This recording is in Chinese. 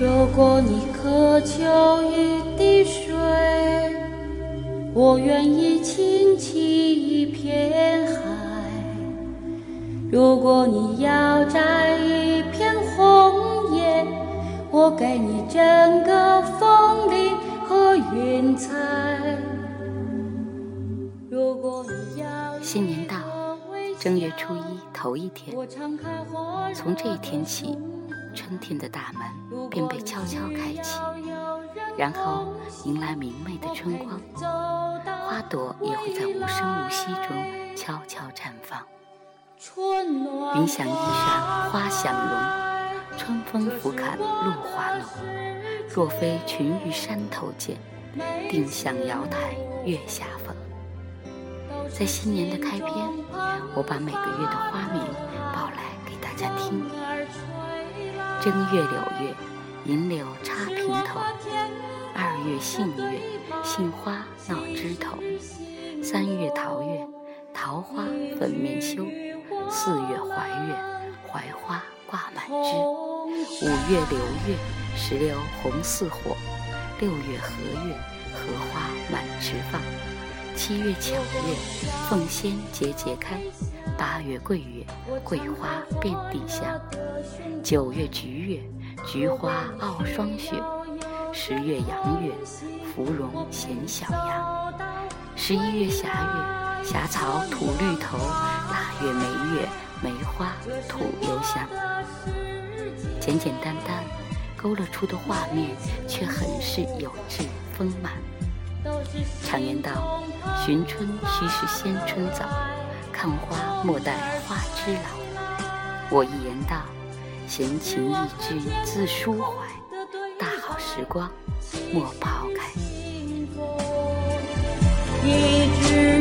如果你渴求一滴水，我愿意倾起一片海；如果你要摘一片红叶，我给你整个枫林和云彩。如果你要新年到，正月初一头一天，从这一天起，春天的大门便被悄悄开启，然后迎来明媚的春光，花朵也会在无声无息中悄悄绽放。云想衣裳花想容，春风拂槛露华浓。若非群玉山头见，定向瑶台月下逢。在新年的开篇，我把每个月的花名报来给大家听：正月柳月，银柳插平头；二月杏月，杏花闹枝头；三月桃月，桃花粉面羞；四月槐月，槐花挂满枝；五月流月，石榴红似火；六月荷月，荷花满池放。七月巧月，凤仙节节开；八月桂月，桂花遍地香；九月菊月，菊花傲霜雪；十月阳月，芙蓉衔小阳；十一月霞月，霞草吐绿头；腊月梅月，梅花吐幽香。简简单单勾勒出的画面，却很是有致丰满。常言道：“寻春须是先春早，看花莫待花枝老。”我一言道：“闲情逸致自抒怀，大好时光莫抛开。”一枝